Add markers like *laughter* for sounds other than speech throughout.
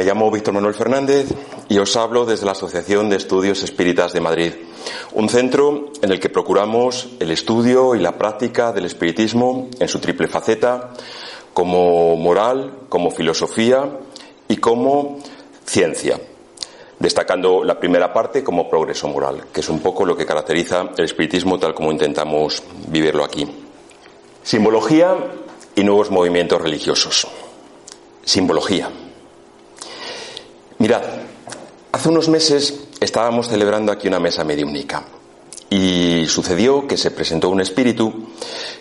Me llamo Víctor Manuel Fernández y os hablo desde la Asociación de Estudios Espíritas de Madrid, un centro en el que procuramos el estudio y la práctica del espiritismo en su triple faceta, como moral, como filosofía y como ciencia, destacando la primera parte como progreso moral, que es un poco lo que caracteriza el espiritismo tal como intentamos vivirlo aquí. Simbología y nuevos movimientos religiosos. Simbología. Mirad, hace unos meses estábamos celebrando aquí una mesa mediúnica y sucedió que se presentó un espíritu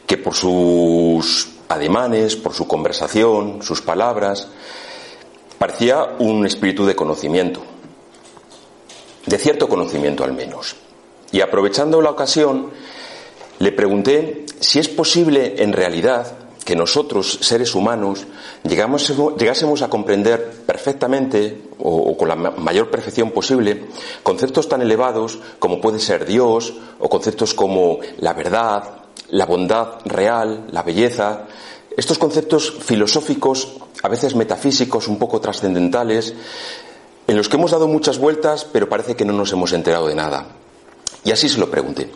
que por sus ademanes, por su conversación, sus palabras, parecía un espíritu de conocimiento, de cierto conocimiento al menos. Y aprovechando la ocasión, le pregunté si es posible en realidad que nosotros, seres humanos, llegásemos a comprender perfectamente o, con la mayor perfección posible conceptos tan elevados como puede ser Dios o conceptos como la verdad, la bondad real, la belleza, estos conceptos filosóficos, a veces metafísicos, un poco trascendentales, en los que hemos dado muchas vueltas, pero parece que no nos hemos enterado de nada. Y así se lo pregunté.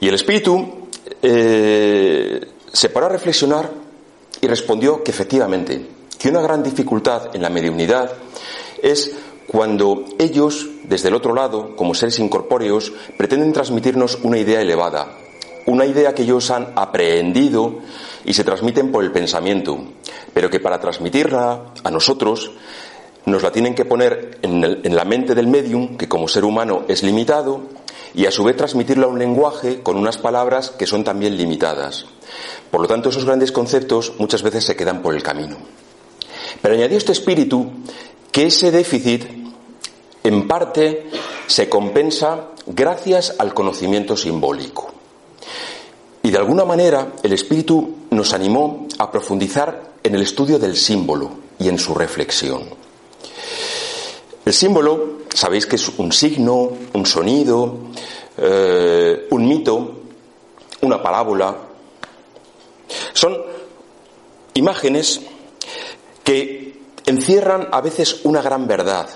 Y el espíritu eh, se paró a reflexionar y respondió que efectivamente, que una gran dificultad en la mediunidad es cuando ellos, desde el otro lado, como seres incorpóreos, pretenden transmitirnos una idea elevada, una idea que ellos han aprehendido y se transmiten por el pensamiento, pero que para transmitirla a nosotros nos la tienen que poner en, en la mente del medium, que como ser humano es limitado, y a su vez transmitirla a un lenguaje con unas palabras que son también limitadas. Por lo tanto, esos grandes conceptos muchas veces se quedan por el camino. Pero añadió este espíritu que ese déficit en parte se compensa gracias al conocimiento simbólico. Y de alguna manera el espíritu nos animó a profundizar en el estudio del símbolo y en su reflexión. El símbolo, sabéis que es un signo, un sonido, eh, un mito, una parábola, son imágenes que encierran a veces una gran verdad,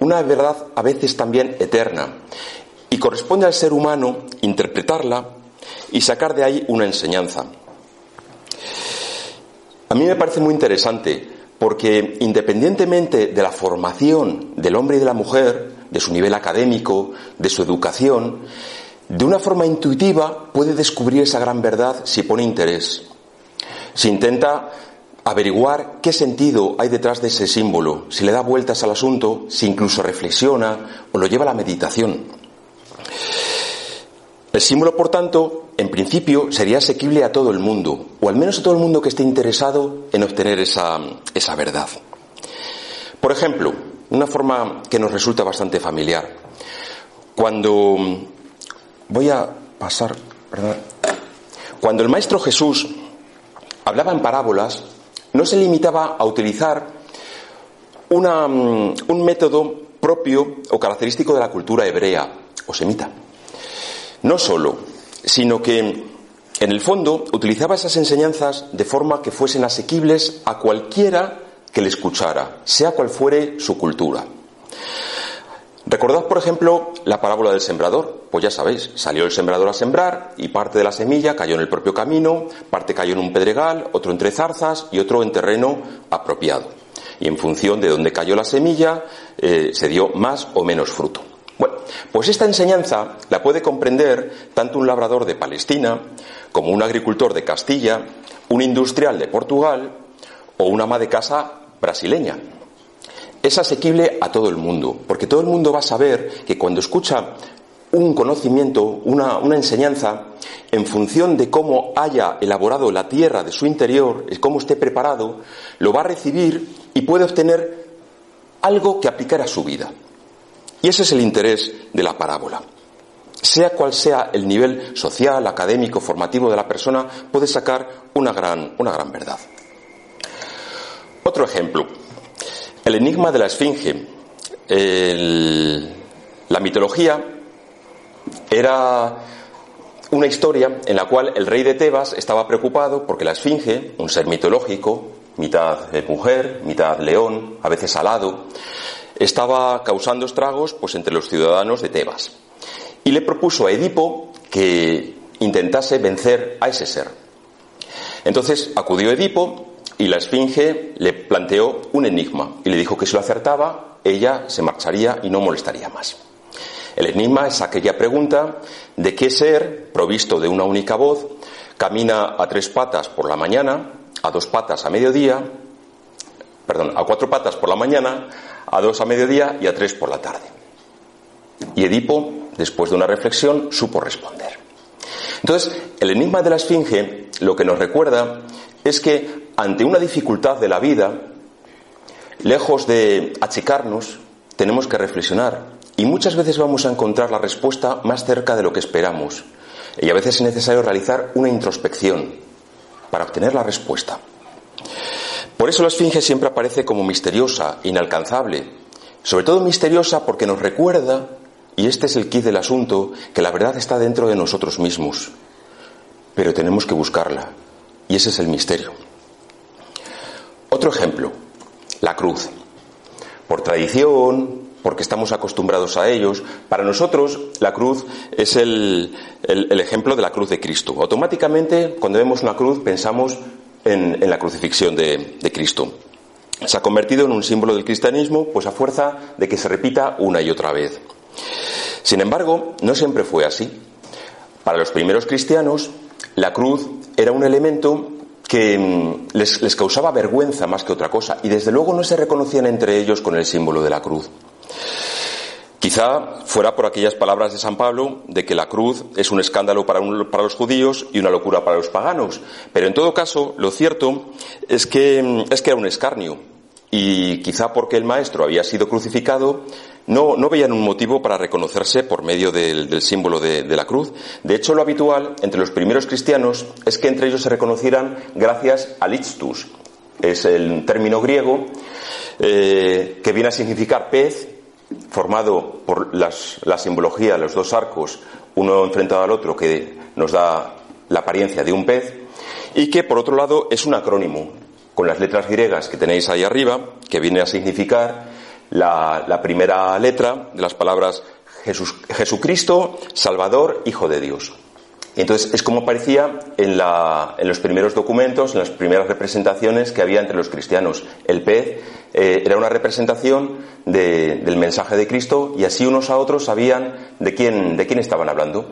una verdad a veces también eterna, y corresponde al ser humano interpretarla y sacar de ahí una enseñanza. A mí me parece muy interesante porque independientemente de la formación del hombre y de la mujer, de su nivel académico, de su educación, de una forma intuitiva puede descubrir esa gran verdad si pone interés. Si intenta averiguar qué sentido hay detrás de ese símbolo, si le da vueltas al asunto, si incluso reflexiona o lo lleva a la meditación. El símbolo, por tanto, en principio sería asequible a todo el mundo, o al menos a todo el mundo que esté interesado en obtener esa, esa verdad. Por ejemplo, una forma que nos resulta bastante familiar. Cuando voy a pasar. Cuando el Maestro Jesús hablaba en parábolas, no se limitaba a utilizar una, un método propio o característico de la cultura hebrea o semita. No solo, sino que en el fondo utilizaba esas enseñanzas de forma que fuesen asequibles a cualquiera que le escuchara, sea cual fuere su cultura. Recordad, por ejemplo, la parábola del sembrador. Pues ya sabéis, salió el sembrador a sembrar y parte de la semilla cayó en el propio camino, parte cayó en un pedregal, otro entre zarzas y otro en terreno apropiado. Y en función de dónde cayó la semilla, eh, se dio más o menos fruto. Bueno, pues esta enseñanza la puede comprender tanto un labrador de Palestina como un agricultor de Castilla, un industrial de Portugal o una ama de casa brasileña. Es asequible a todo el mundo, porque todo el mundo va a saber que cuando escucha un conocimiento, una, enseñanza, en función de cómo haya elaborado la tierra de su interior, cómo esté preparado, lo va a recibir y puede obtener algo que aplicar a su vida. Y ese es el interés de la parábola. Sea cual sea el nivel social, académico, formativo de la persona, puede sacar una gran, una gran verdad. Otro ejemplo, el enigma de la Esfinge. la mitología era una historia en la cual el rey de Tebas estaba preocupado porque la Esfinge, un ser mitológico, mitad mujer, mitad león, a veces alado, estaba causando estragos pues entre los ciudadanos de Tebas. Y le propuso a Edipo que intentase vencer a ese ser. Entonces acudió Edipo y la Esfinge le planteó un enigma y le dijo que si lo acertaba, ella se marcharía y no molestaría más. El enigma es aquella pregunta de qué ser, provisto de una única voz, camina a tres patas por la mañana, a dos patas a mediodía, perdón, a cuatro patas por la mañana, a dos a mediodía y a tres por la tarde. Y Edipo, después de una reflexión, supo responder. Entonces, el enigma de la Esfinge lo que nos recuerda es que ante una dificultad de la vida, lejos de achicarnos, tenemos que reflexionar y muchas veces vamos a encontrar la respuesta más cerca de lo que esperamos. Y a veces es necesario realizar una introspección para obtener la respuesta. Por eso la Esfinge siempre aparece como misteriosa, inalcanzable. Sobre todo misteriosa porque nos recuerda, y este es el kit del asunto, que la verdad está dentro de nosotros mismos. Pero tenemos que buscarla. Y ese es el misterio. Otro ejemplo, la cruz. Por tradición, porque estamos acostumbrados a ellos. Para nosotros, la cruz es el, ejemplo de la cruz de Cristo. Automáticamente, cuando vemos una cruz, pensamos en, la crucifixión de, de Cristo. Se ha convertido en un símbolo del cristianismo, pues a fuerza de que se repita una y otra vez. Sin embargo, no siempre fue así. Para los primeros cristianos, la cruz era un elemento que mm, les, les, causaba vergüenza más que otra cosa y desde luego no se reconocían entre ellos con el símbolo de la cruz. Quizá fuera por aquellas palabras de San Pablo de que la cruz es un escándalo para, los judíos y una locura para los paganos. Pero en todo caso, lo cierto es que, es que era un escarnio. Y quizá porque el maestro había sido crucificado, no, veían un motivo para reconocerse por medio del, símbolo de, la cruz. De hecho, lo habitual entre los primeros cristianos es que entre ellos se reconocieran gracias al ictus. Es el término griego eh, que viene a significar pez formado por la simbología, los dos arcos, uno enfrentado al otro, que nos da la apariencia de un pez, y que por otro lado es un acrónimo, con las letras griegas que tenéis ahí arriba, que viene a significar la, primera letra de las palabras Jesucristo, Salvador, Hijo de Dios. Entonces es como aparecía en, los primeros documentos, en las primeras representaciones que había entre los cristianos. El pez eh, era una representación del mensaje de Cristo y así unos a otros sabían de quién, de quién estaban hablando.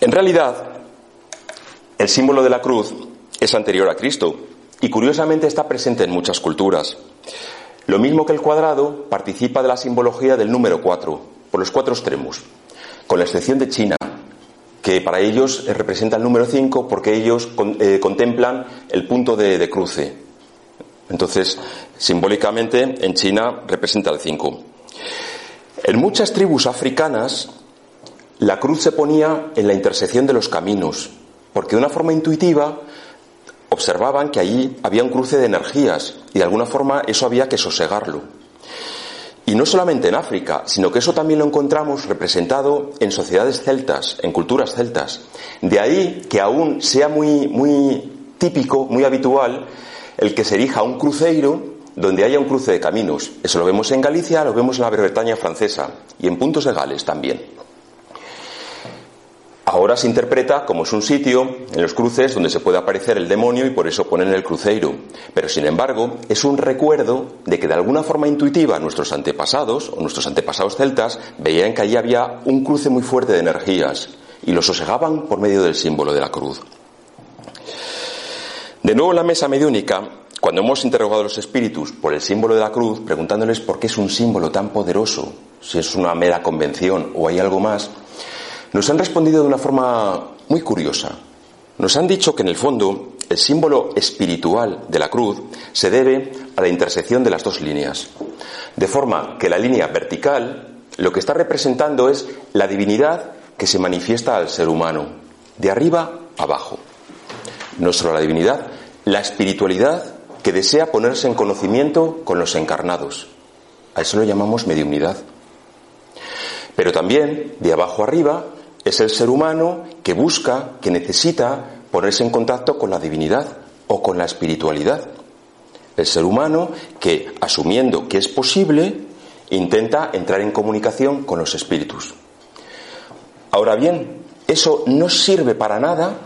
En realidad, el símbolo de la cruz es anterior a Cristo y curiosamente está presente en muchas culturas. Lo mismo que el cuadrado participa de la simbología del número 4, por los cuatro extremos con la excepción de China, que para ellos representa el número 5 porque ellos eh, contemplan el punto de, cruce. Entonces, simbólicamente, en China representa el 5. En muchas tribus africanas, la cruz se ponía en la intersección de los caminos, porque de una forma intuitiva observaban que allí había un cruce de energías y de alguna forma eso había que sosegarlo. Y no solamente en África, sino que eso también lo encontramos representado en sociedades celtas, en culturas celtas. De ahí que aún sea muy, muy típico, muy habitual, el que se erija un cruceiro donde haya un cruce de caminos. Eso lo vemos en Galicia, lo vemos en la Bretaña francesa y en puntos de Gales también. Ahora se interpreta como es un sitio en los cruces donde se puede aparecer el demonio y por eso ponen el cruceiro. Pero sin embargo, es un recuerdo de que de alguna forma intuitiva nuestros antepasados o nuestros antepasados celtas veían que allí había un cruce muy fuerte de energías y lo sosegaban por medio del símbolo de la cruz. De nuevo en la mesa mediúnica, Cuando hemos interrogado a los espíritus por el símbolo de la cruz, preguntándoles por qué es un símbolo tan poderoso, si es una mera convención o hay algo más, nos han respondido de una forma muy curiosa. Nos han dicho que en el fondo el símbolo espiritual de la cruz se debe a la intersección de las dos líneas, de forma que la línea vertical lo que está representando es la divinidad que se manifiesta al ser humano, de arriba abajo. No la divinidad, la espiritualidad que desea ponerse en conocimiento con los encarnados. A eso lo llamamos mediunidad. Pero también, de abajo arriba, es el ser humano que busca, que necesita ponerse en contacto con la divinidad o con la espiritualidad. El ser humano que, asumiendo que es posible, intenta entrar en comunicación con los espíritus. Ahora bien, eso no sirve para nada,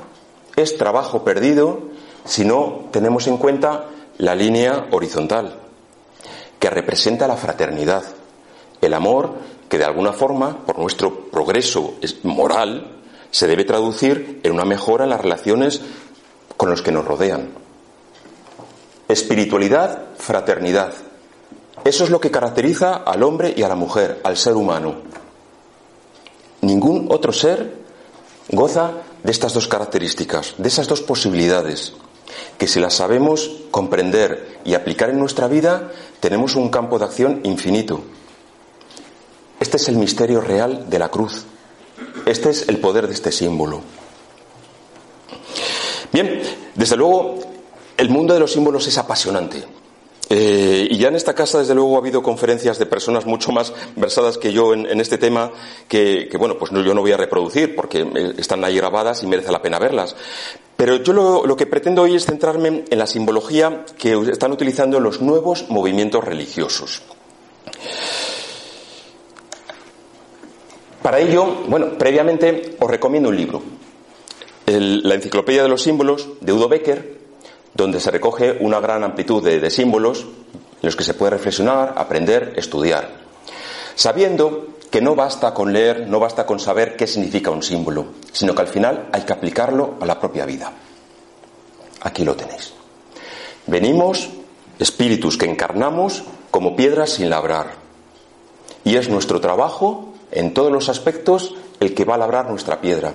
es trabajo perdido si no tenemos en cuenta la línea horizontal, que representa la fraternidad, el amor que de alguna forma, por nuestro progreso moral, se debe traducir en una mejora en las relaciones con los que nos rodean. Espiritualidad, fraternidad. Eso es lo que caracteriza al hombre y a la mujer, al ser humano. Ningún otro ser goza de estas dos características, de esas dos posibilidades, que si las sabemos comprender y aplicar en nuestra vida, tenemos un campo de acción infinito. Este es el misterio real de la cruz. Este es el poder de este símbolo. Bien, desde luego, el mundo de los símbolos es apasionante. Eh, y ya en esta casa, desde luego, ha habido conferencias de personas mucho más versadas que yo en, este tema, que, bueno, pues yo no voy a reproducir porque eh, están ahí grabadas y merece la pena verlas. Pero yo lo, lo que pretendo hoy es centrarme en la simbología que están utilizando los nuevos movimientos religiosos. Para ello, bueno, previamente os recomiendo un libro, la Enciclopedia de los Símbolos de Udo Becker, donde se recoge una gran amplitud de, símbolos en los que se puede reflexionar, aprender, estudiar, sabiendo que no basta con leer, no basta con saber qué significa un símbolo, sino que al final hay que aplicarlo a la propia vida. Aquí lo tenéis. Venimos, espíritus que encarnamos como piedras sin labrar. Y es nuestro trabajo en todos los aspectos el que va a labrar nuestra piedra.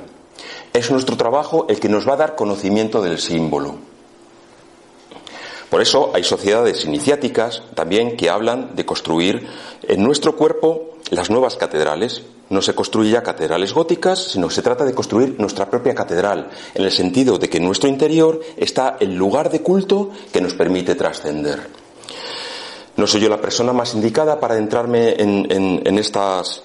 Es nuestro trabajo el que nos va a dar conocimiento del símbolo. Por eso hay sociedades iniciáticas también que hablan de construir en nuestro cuerpo las nuevas catedrales. No se construye ya catedrales góticas, sino se trata de construir nuestra propia catedral, en el sentido de que en nuestro interior está el lugar de culto que nos permite trascender. No soy yo la persona más indicada para entrarme en estas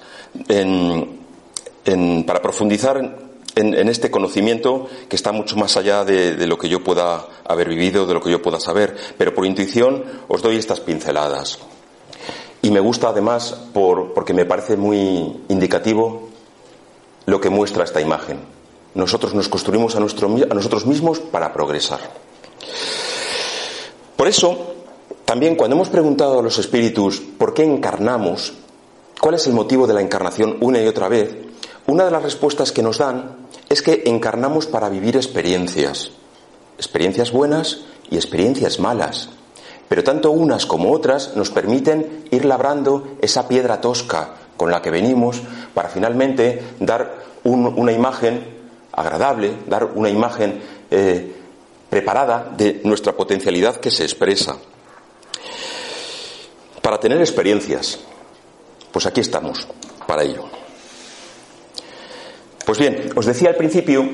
para profundizar en, este conocimiento que está mucho más allá de, lo que yo pueda haber vivido, de lo que yo pueda saber, pero por intuición os doy estas pinceladas. Y me gusta además porque me parece muy indicativo lo que muestra esta imagen. Nosotros nos construimos a, a nosotros mismos para progresar. Por eso, también cuando hemos preguntado a los espíritus por qué encarnamos, ¿Cuál es el motivo de la encarnación una y otra vez? Una de las respuestas que nos dan es que encarnamos para vivir experiencias, experiencias buenas y experiencias malas. Pero tanto unas como otras nos permiten ir labrando esa piedra tosca con la que venimos para finalmente dar una imagen agradable, dar una imagen eh, preparada de nuestra potencialidad que se expresa. Para tener experiencias, pues aquí estamos, para ello. Pues bien, os decía al principio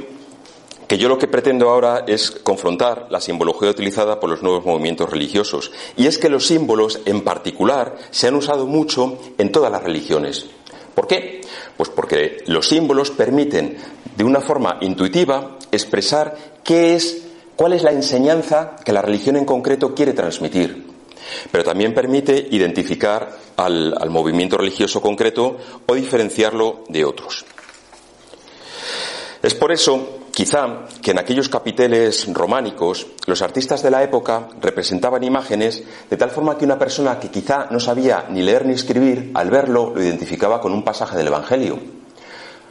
que yo lo que pretendo ahora es confrontar la simbología utilizada por los nuevos movimientos religiosos. Y es que los símbolos, en particular, se han usado mucho en todas las religiones. ¿Por qué? Pues porque los símbolos permiten, de una forma intuitiva, expresar qué es, cuál es la enseñanza que la religión en concreto quiere transmitir pero también permite identificar al, movimiento religioso concreto o diferenciarlo de otros. Es por eso, quizá, que en aquellos capiteles románicos los artistas de la época representaban imágenes de tal forma que una persona que quizá no sabía ni leer ni escribir, al verlo lo identificaba con un pasaje del Evangelio.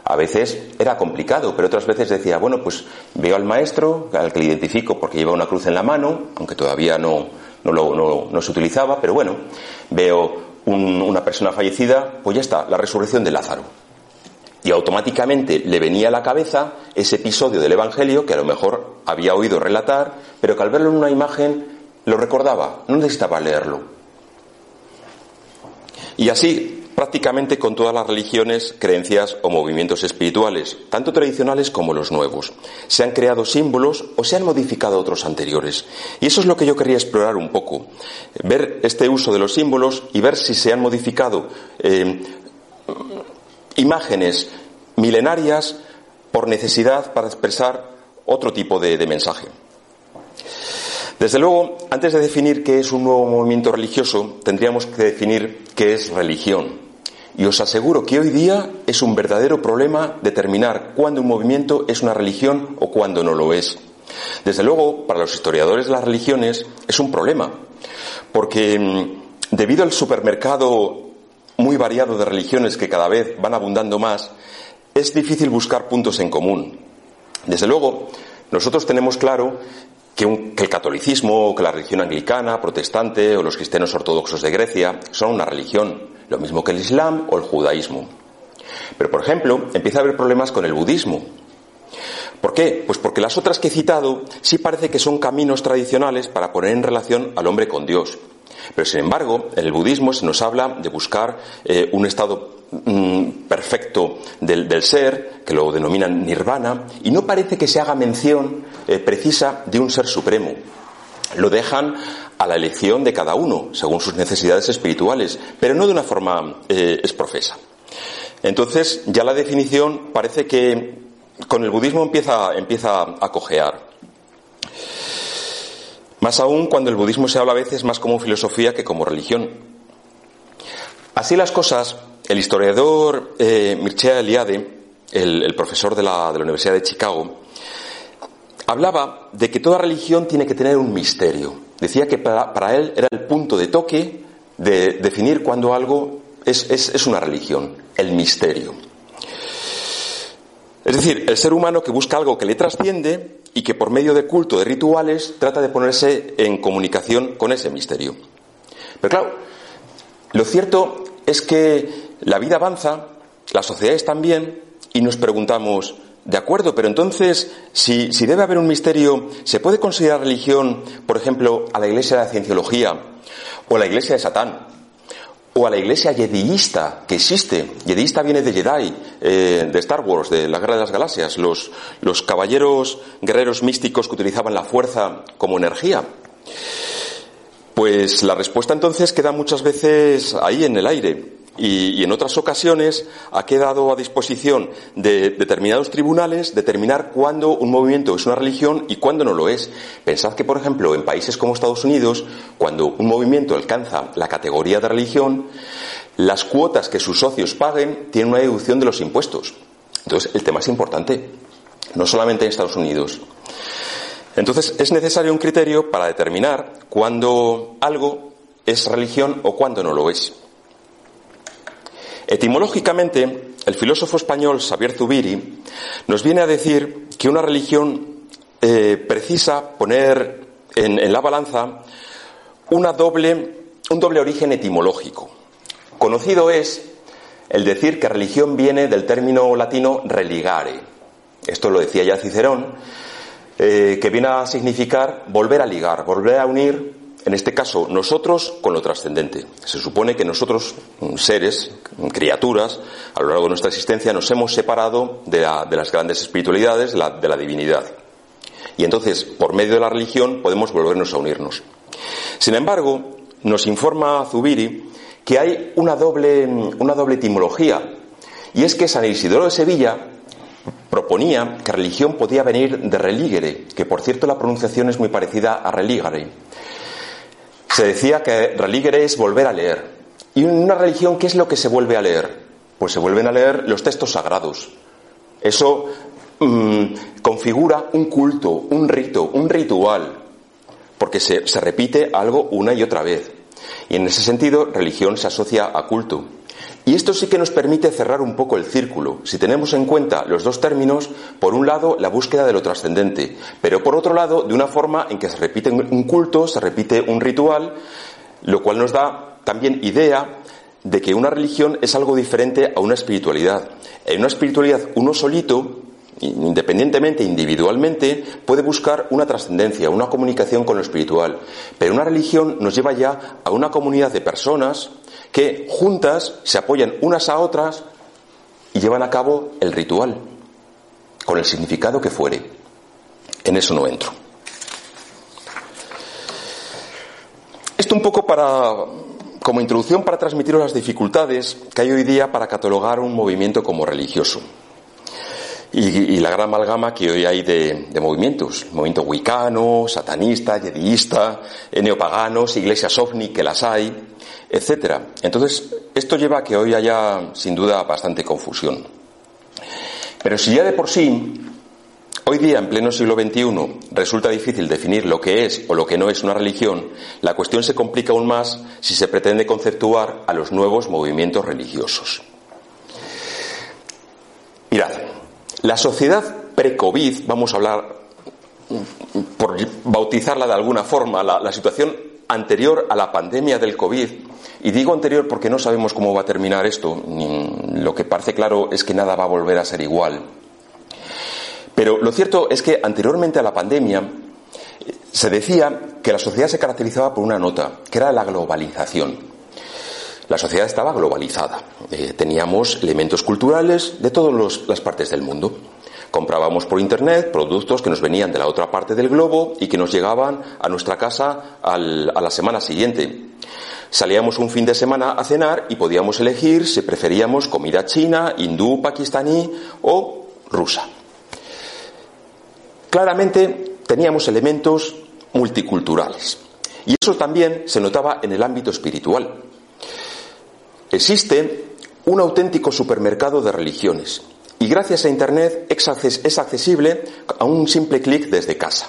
A veces era complicado, pero otras veces decía, bueno, pues veo al maestro, al que le identifico porque lleva una cruz en la mano, aunque todavía no, no, se utilizaba, pero bueno, veo una persona fallecida, pues ya está, la resurrección de Lázaro. Y automáticamente le venía a la cabeza ese episodio del Evangelio que a lo mejor había oído relatar, pero que al verlo en una imagen lo recordaba, no necesitaba leerlo. Y así, prácticamente con todas las religiones, creencias o movimientos espirituales, tanto tradicionales como los nuevos. Se han creado símbolos o se han modificado otros anteriores. Y eso es lo que yo quería explorar un poco. Ver este uso de los símbolos y ver si se han modificado eh, imágenes milenarias por necesidad para expresar otro tipo de mensaje. Desde luego, antes de definir qué es un nuevo movimiento religioso, tendríamos que definir qué es religión. Y os aseguro que hoy día es un verdadero problema determinar cuándo un movimiento es una religión o cuándo no lo es. Desde luego, para los historiadores de las religiones es un problema, porque mm, debido al supermercado muy variado de religiones que cada vez van abundando más, es difícil buscar puntos en común. Desde luego, nosotros tenemos claro que, el catolicismo, que la religión anglicana, protestante o los cristianos ortodoxos de Grecia son una religión, lo mismo que el Islam o el judaísmo. Pero, por ejemplo, empieza a haber problemas con el budismo. ¿Por qué? Pues porque las otras que he citado sí parece que son caminos tradicionales para poner en relación al hombre con Dios. Pero, sin embargo, en el budismo se nos habla de buscar eh, un estado perfecto del, ser, que lo denominan nirvana, y no parece que se haga mención eh, precisa de un ser supremo. Lo dejan a la elección de cada uno, según sus necesidades espirituales, pero no de una forma eh, exprofesa. Entonces, ya la definición parece que con el budismo empieza, empieza a cojear. Más aún cuando el budismo se habla a veces más como filosofía que como religión. Así las cosas, el historiador eh, Mircea Eliade, el, profesor de la, de la Universidad de Chicago, hablaba de que toda religión tiene que tener un misterio. Decía que para, él era el punto de toque de definir cuando algo es, una religión, el misterio. Es decir, el ser humano que busca algo que le trasciende y que por medio de culto, de rituales, trata de ponerse en comunicación con ese misterio. Pero claro, lo cierto es que la vida avanza, las sociedades también, y nos preguntamos, de acuerdo, pero entonces, si, debe haber un misterio, ¿se puede considerar religión, por ejemplo, a la iglesia de la cienciología o a la iglesia de Satán? O a la iglesia jediista que existe. Jediista viene de Jedi, eh, de Star Wars, de la Guerra de las Galaxias, los, los caballeros guerreros místicos que utilizaban la fuerza como energía. Pues la respuesta entonces queda muchas veces ahí en el aire y, en otras ocasiones ha quedado a disposición de determinados tribunales determinar cuándo un movimiento es una religión y cuándo no lo es. Pensad que, por ejemplo, en países como Estados Unidos, cuando un movimiento alcanza la categoría de religión, las cuotas que sus socios paguen tienen una deducción de los impuestos. Entonces, el tema es importante, no solamente en Estados Unidos. Entonces, es necesario un criterio para determinar cuándo algo es religión o cuándo no lo es. Etimológicamente, el filósofo español Xavier Zubiri nos viene a decir que una religión eh, precisa poner en, la balanza una doble, un doble origen etimológico. Conocido es el decir que religión viene del término latino religare. Esto lo decía ya Cicerón, eh, que viene a significar volver a ligar, volver a unir en este caso, nosotros con lo trascendente. Se supone que nosotros, mm, seres, mm, criaturas, a lo largo de nuestra existencia nos hemos separado de, las grandes espiritualidades, de la, divinidad. Y entonces, por medio de la religión, podemos volvernos a unirnos. Sin embargo, nos informa Zubiri que hay una doble, mm, una doble etimología, y es que San Isidoro de Sevilla proponía que religión podía venir de religere, que por cierto la pronunciación es muy parecida a religare. Se decía que religere es volver a leer. ¿Y en una religión qué es lo que se vuelve a leer? Pues se vuelven a leer los textos sagrados. Eso mm, configura un culto, un rito, un ritual, porque se, repite algo una y otra vez. Y en ese sentido, religión se asocia a culto. Y esto sí que nos permite cerrar un poco el círculo, si tenemos en cuenta los dos términos, por un lado la búsqueda de lo trascendente, pero por otro lado de una forma en que se repite un culto, se repite un ritual, lo cual nos da también idea de que una religión es algo diferente a una espiritualidad. En una espiritualidad uno solito, independientemente, individualmente, puede buscar una trascendencia, una comunicación con lo espiritual. Pero una religión nos lleva ya a una comunidad de personas que juntas se apoyan unas a otras y llevan a cabo el ritual, con el significado que fuere. En eso no entro. Esto un poco para como introducción para transmitiros las dificultades que hay hoy día para catalogar un movimiento como religioso. Y, la gran amalgama que hoy hay de, movimientos, movimiento wicano, satanista, yediista, neopaganos, iglesias ovni, que las hay, etcétera. Entonces, esto lleva a que hoy haya, sin duda, bastante confusión. Pero si ya de por sí Hoy día, en pleno siglo XXI, resulta difícil definir lo que es o lo que no es una religión, la cuestión se complica aún más si se pretende conceptuar a los nuevos movimientos religiosos. Mirad, la sociedad pre-COVID, vamos a hablar por bautizarla de alguna forma, la, la situación anterior a la pandemia del COVID, y digo anterior porque no sabemos cómo va a terminar esto, lo que parece claro es que nada va a volver a ser igual. Pero lo cierto es que anteriormente a la pandemia se decía que la sociedad se caracterizaba por una nota, que era la globalización. La sociedad estaba globalizada. Eh, teníamos elementos culturales de todas las partes del mundo. Comprábamos por Internet productos que nos venían de la otra parte del globo y que nos llegaban a nuestra casa a la semana siguiente. Salíamos un fin de semana a cenar y podíamos elegir si preferíamos comida china, hindú, pakistaní o rusa. Claramente teníamos elementos multiculturales. Y eso también se notaba en el ámbito espiritual. Existe un auténtico supermercado de religiones y gracias a Internet es accesible a un simple clic desde casa.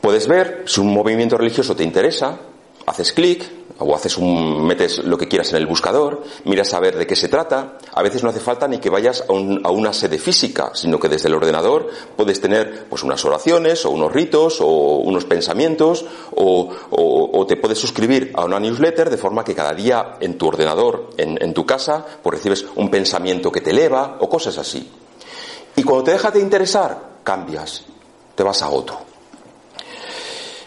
Puedes ver si un movimiento religioso te interesa, haces clic, o haces un, metes lo que quieras en el buscador, miras a ver de qué se trata. A veces no hace falta ni que vayas a, una sede física, sino que desde el ordenador puedes tener pues unas oraciones o unos ritos o unos pensamientos o, te puedes suscribir a una newsletter de forma que cada día en tu ordenador, en, en tu casa, pues recibes un pensamiento que te eleva o cosas así. Y cuando te deja de interesar, cambias, te vas a otro.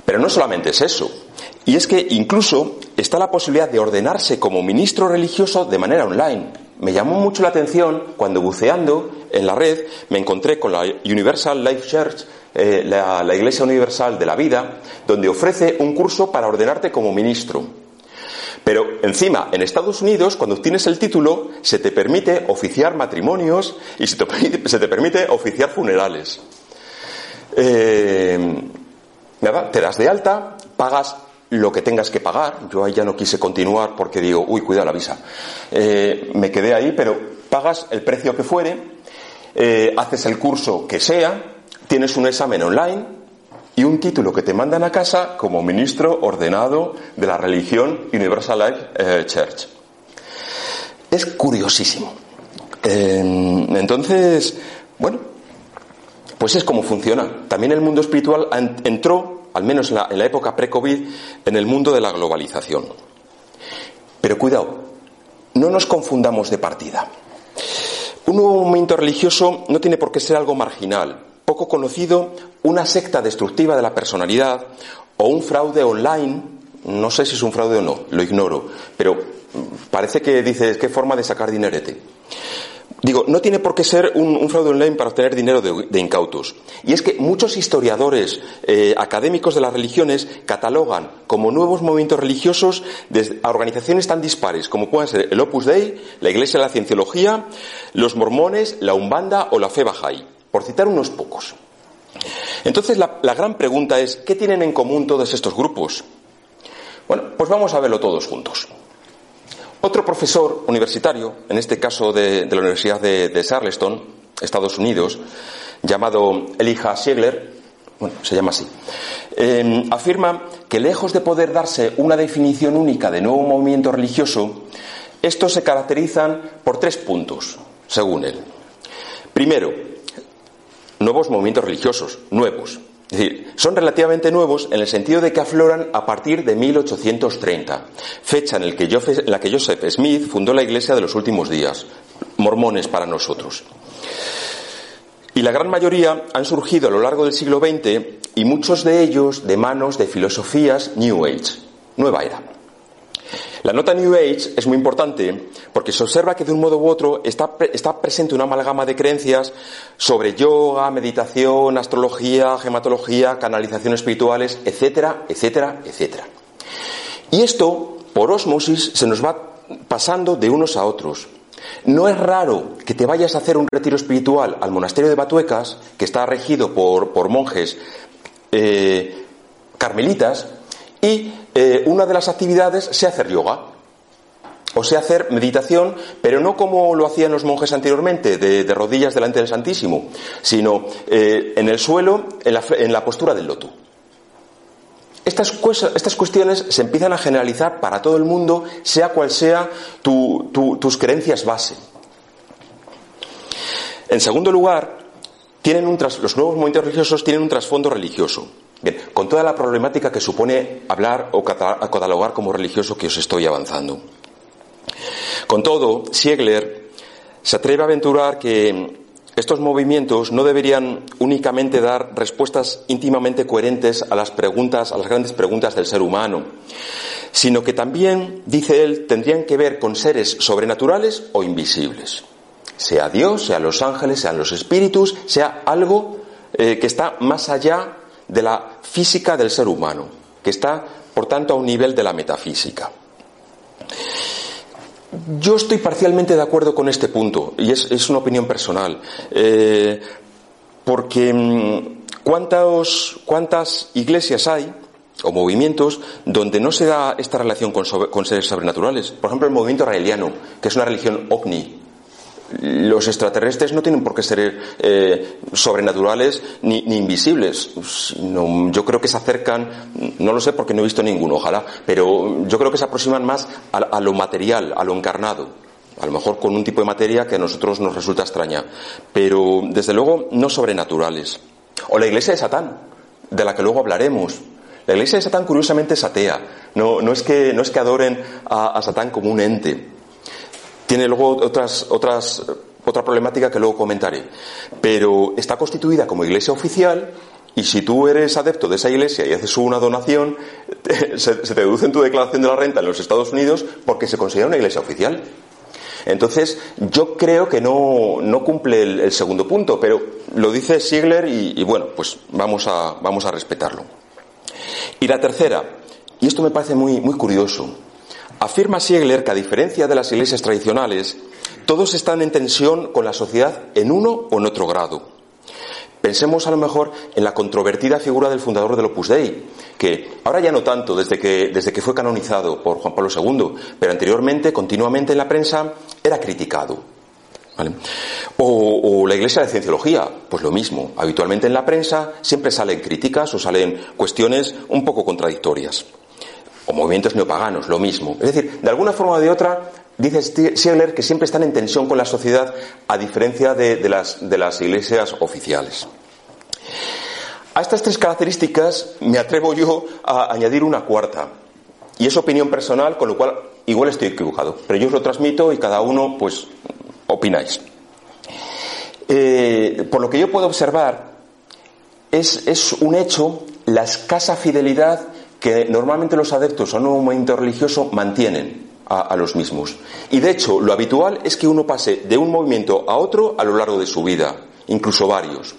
Pero no solamente es eso. Y es que incluso está la posibilidad de ordenarse como ministro religioso de manera online. Me llamó mucho la atención cuando buceando en la red me encontré con la Universal Life Church, eh, la, Iglesia Universal de la Vida, donde ofrece un curso para ordenarte como ministro. Pero encima, en Estados Unidos, cuando obtienes el título, se te permite oficiar matrimonios y se te, permite oficiar funerales. Eh, te das de alta, pagas lo que tengas que pagar. Yo ahí ya no quise continuar porque digo, uy, cuidado la visa. Eh, me quedé ahí, pero pagas el precio que fuere, eh, haces el curso que sea, tienes un examen online y un título que te mandan a casa como ministro ordenado de la religión Universal Life eh, Church. Es curiosísimo. entonces, bueno, pues es como funciona. También el mundo espiritual entró al menos en la, época pre-COVID, en el mundo de la globalización. Pero cuidado, no nos confundamos de partida. Un nuevo movimiento religioso no tiene por qué ser algo marginal, poco conocido, una secta destructiva de la personalidad o un fraude online. No sé si es un fraude o no, lo ignoro, pero parece que dices qué forma de sacar dinerete. Digo, no tiene por qué ser un, fraude online para obtener dinero de, incautos. Y es que muchos historiadores eh, académicos de las religiones catalogan como nuevos movimientos religiosos a organizaciones tan dispares como pueden ser el Opus Dei, la Iglesia de la Cienciología, los mormones, la Umbanda o la Fe Bahá'í, por citar unos pocos. Entonces, la, la gran pregunta es, ¿qué tienen en común todos estos grupos? Bueno, pues vamos a verlo todos juntos. Otro profesor universitario, en este caso de, la Universidad de, Charleston, Estados Unidos, llamado Elijah Siegler, bueno, se llama así, eh, afirma que lejos de poder darse una definición única de nuevo movimiento religioso, Estos se caracterizan por tres puntos, según él. Primero, nuevos movimientos religiosos, nuevos. Es decir, son relativamente nuevos en el sentido de que afloran a partir de 1830, fecha en, la que Joseph Smith fundó la Iglesia de los Últimos Días, mormones para nosotros. Y la gran mayoría han surgido a lo largo del siglo XX y muchos de ellos de manos de filosofías New Age, nueva era. La nota New Age es muy importante porque se observa que de un modo u otro está, está, presente una amalgama de creencias sobre yoga, meditación, astrología, gematología, canalizaciones espirituales, etcétera, etcétera, etcétera. Y esto, por osmosis, se nos va pasando de unos a otros. No es raro que te vayas a hacer un retiro espiritual al monasterio de Batuecas, que está regido por, monjes eh, carmelitas, y eh, una de las actividades sea hacer yoga. O sea, hacer meditación, pero no como lo hacían los monjes anteriormente, de, rodillas delante del Santísimo, sino eh, en el suelo, en la, postura del loto. Estas, cuestiones se empiezan a generalizar para todo el mundo, sea cual sea tus creencias base. En segundo lugar, tienen los nuevos movimientos religiosos tienen un trasfondo religioso. Bien, con toda la problemática que supone hablar o catalogar como religioso que os estoy avanzando. Con todo, Siegler se atreve a aventurar que estos movimientos no deberían únicamente dar respuestas íntimamente coherentes a las preguntas, a las grandes preguntas del ser humano, sino que también, dice él, tendrían que ver con seres sobrenaturales o invisibles. Sea Dios, sea los ángeles, sean los espíritus, sea algo eh, que está más allá de la física del ser humano, que está, por tanto, a un nivel de la metafísica. Yo estoy parcialmente de acuerdo con este punto, y es, una opinión personal, eh, porque mm, ¿cuántas iglesias hay o movimientos donde no se da esta relación con, con seres sobrenaturales? Por ejemplo, el movimiento raeliano, que es una religión ovni, los extraterrestres no tienen por qué ser eh, sobrenaturales ni, invisibles. yo creo que se acercan, no lo sé porque no he visto ninguno, ojalá, pero yo creo que se aproximan más a, lo material, a lo encarnado. A lo mejor con un tipo de materia que a nosotros nos resulta extraña, pero desde luego no sobrenaturales. O la iglesia de Satán, de la que luego hablaremos. La iglesia de Satán curiosamente es atea. No, es, que, no es que adoren a Satán como un ente tiene luego otras, otras, otra problemática que luego comentaré. Pero está constituida como iglesia oficial y si tú eres adepto de esa iglesia y haces una donación, *laughs* se, te deduce en tu declaración de la renta en los Estados Unidos porque se considera una iglesia oficial. Entonces, yo creo que no, cumple el, segundo punto, pero lo dice Siegler y, bueno, pues vamos a, vamos a respetarlo. Y la tercera, y esto me parece muy, muy curioso, Afirma Siegler que a diferencia de las iglesias tradicionales, todos están en tensión con la sociedad en uno o en otro grado. Pensemos a lo mejor en la controvertida figura del fundador del Opus Dei, que ahora ya no tanto desde que, desde que fue canonizado por Juan Pablo II, pero anteriormente, continuamente en la prensa, era criticado. O, o, la Iglesia de Cienciología, pues lo mismo. Habitualmente en la prensa siempre salen críticas o salen cuestiones un poco contradictorias o movimientos neopaganos, lo mismo. Es decir, de alguna forma o de otra, dice Siegler que siempre están en tensión con la sociedad, a diferencia de, las, iglesias oficiales. A estas tres características me atrevo yo a añadir una cuarta, y es opinión personal, con lo cual igual estoy equivocado, pero yo os lo transmito y cada uno, pues, opináis. Eh, por lo que yo puedo observar, es un hecho la escasa fidelidad que normalmente los adeptos a un movimiento religioso mantienen a, los mismos. Y de hecho, lo habitual es que uno pase de un movimiento a otro a lo largo de su vida, incluso varios.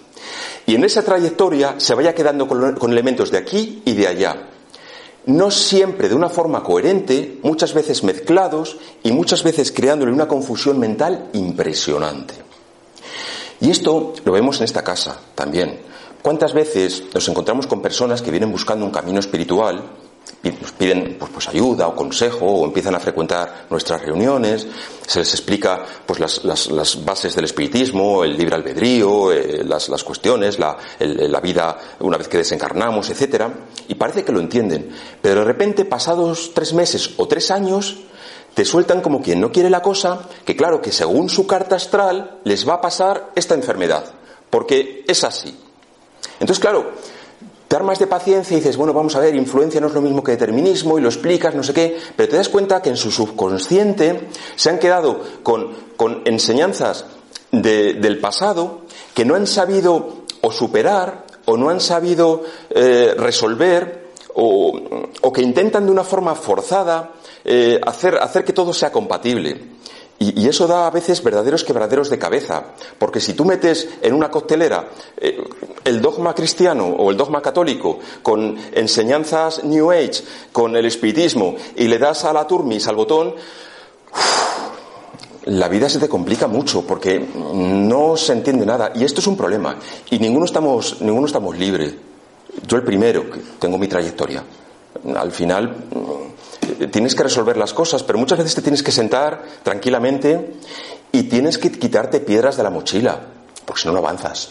Y en esa trayectoria se vaya quedando con, elementos de aquí y de allá. No siempre de una forma coherente, muchas veces mezclados y muchas veces creándole una confusión mental impresionante. Y esto lo vemos en esta casa también. ¿Cuántas veces nos encontramos con personas que vienen buscando un camino espiritual nos piden pues, pues, ayuda o consejo o empiezan a frecuentar nuestras reuniones, se les explica pues las, bases del espiritismo, el libre albedrío, eh, las, las, cuestiones, la, la, vida una vez que desencarnamos, etcétera, y parece que lo entienden, pero de repente pasados tres meses o tres años te sueltan como quien no quiere la cosa, que claro, que según su carta astral les va a pasar esta enfermedad, porque es así. Entonces, claro, te armas de paciencia y dices, bueno, vamos a ver, influencia no es lo mismo que determinismo y lo explicas, no sé qué, pero te das cuenta que en su subconsciente se han quedado con, enseñanzas del pasado que no han sabido o superar o no han sabido eh, resolver o, que intentan de una forma forzada eh, hacer, hacer que todo sea compatible. Y, eso da a veces verdaderos quebraderos de cabeza, porque si tú metes en una coctelera eh, el dogma cristiano o el dogma católico con enseñanzas New Age, con el espiritismo, y le das a la turmis al botón, la vida se te complica mucho porque no se entiende nada. Y esto es un problema. Y ninguno estamos, ninguno estamos libres. Yo el primero, que tengo mi trayectoria. Al final tienes que resolver las cosas, pero muchas veces te tienes que sentar tranquilamente y tienes que quitarte piedras de la mochila, porque si no, no avanzas.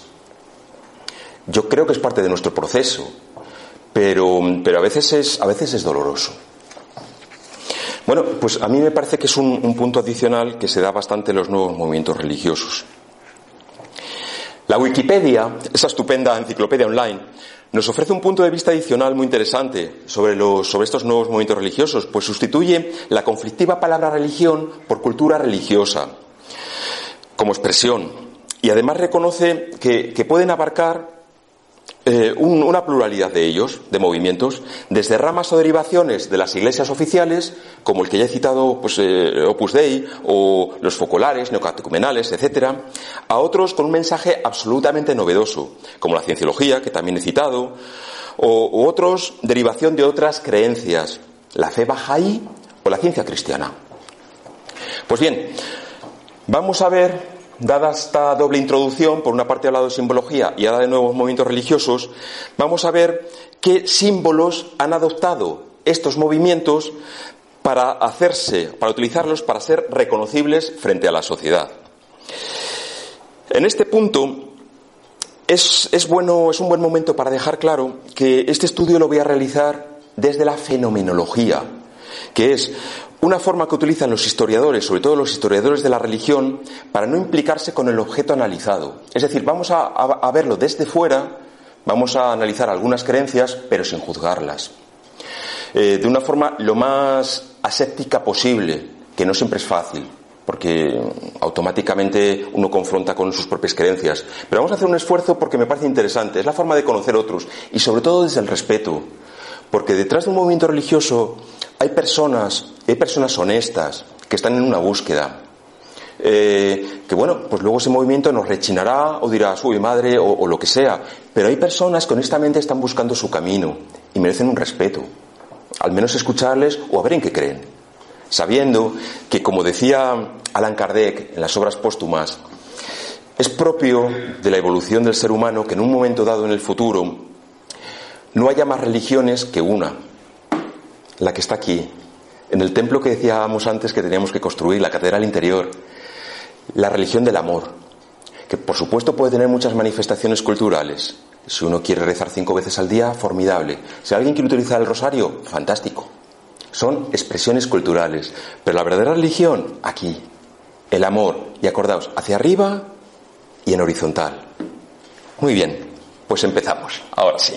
Yo creo que es parte de nuestro proceso, pero, pero a, veces es, a veces es doloroso. Bueno, pues a mí me parece que es un, un punto adicional que se da bastante en los nuevos movimientos religiosos. La Wikipedia, esa estupenda enciclopedia online, nos ofrece un punto de vista adicional muy interesante sobre, sobre estos nuevos movimientos religiosos, pues sustituye la conflictiva palabra religión por cultura religiosa como expresión. Y además reconoce que, que pueden abarcar eh, una pluralidad de ellos, de movimientos, desde ramas o derivaciones de las iglesias oficiales, como el que ya he citado, pues, eh, Opus Dei, o los focolares, neocatecumenales, etcétera, a otros con un mensaje absolutamente novedoso, como la cienciología, que también he citado, o otros derivación de otras creencias, la fe bahá'í o la ciencia cristiana. Pues bien, vamos a ver Dada esta doble introducción, por una parte hablado de simbología y ahora de nuevos movimientos religiosos, vamos a ver qué símbolos han adoptado estos movimientos para hacerse, para utilizarlos para ser reconocibles frente a la sociedad. En este punto es, es, bueno, es un buen momento para dejar claro que este estudio lo voy a realizar desde la fenomenología, que es una forma que utilizan los historiadores, sobre todo los historiadores de la religión, para no implicarse con el objeto analizado. Es decir, vamos a, verlo desde fuera, vamos a analizar algunas creencias, pero sin juzgarlas. Eh, de una forma lo más aséptica posible, que no siempre es fácil, porque automáticamente uno confronta con sus propias creencias. Pero vamos a hacer un esfuerzo porque me parece interesante, es la forma de conocer otros y sobre todo desde el respeto, porque detrás de un movimiento religioso hay personas, hay personas honestas que están en una búsqueda. Eh, que bueno, pues luego ese movimiento nos rechinará o dirá, uy madre, o, lo que sea. Pero hay personas que honestamente están buscando su camino y merecen un respeto. Al menos escucharles o a ver en qué creen. Sabiendo que, como decía Alan Kardec en las obras póstumas, es propio de la evolución del ser humano que en un momento dado en el futuro no haya más religiones que una, la que está aquí, en el templo que decíamos antes que teníamos que construir, la catedral interior, la religión del amor, que por supuesto puede tener muchas manifestaciones culturales. Si uno quiere rezar cinco veces al día, formidable. Si alguien quiere utilizar el rosario, fantástico. Son expresiones culturales. Pero la verdadera religión, aquí. El amor. Y acordaos, hacia arriba y en horizontal. Muy bien, pues empezamos. Ahora sí.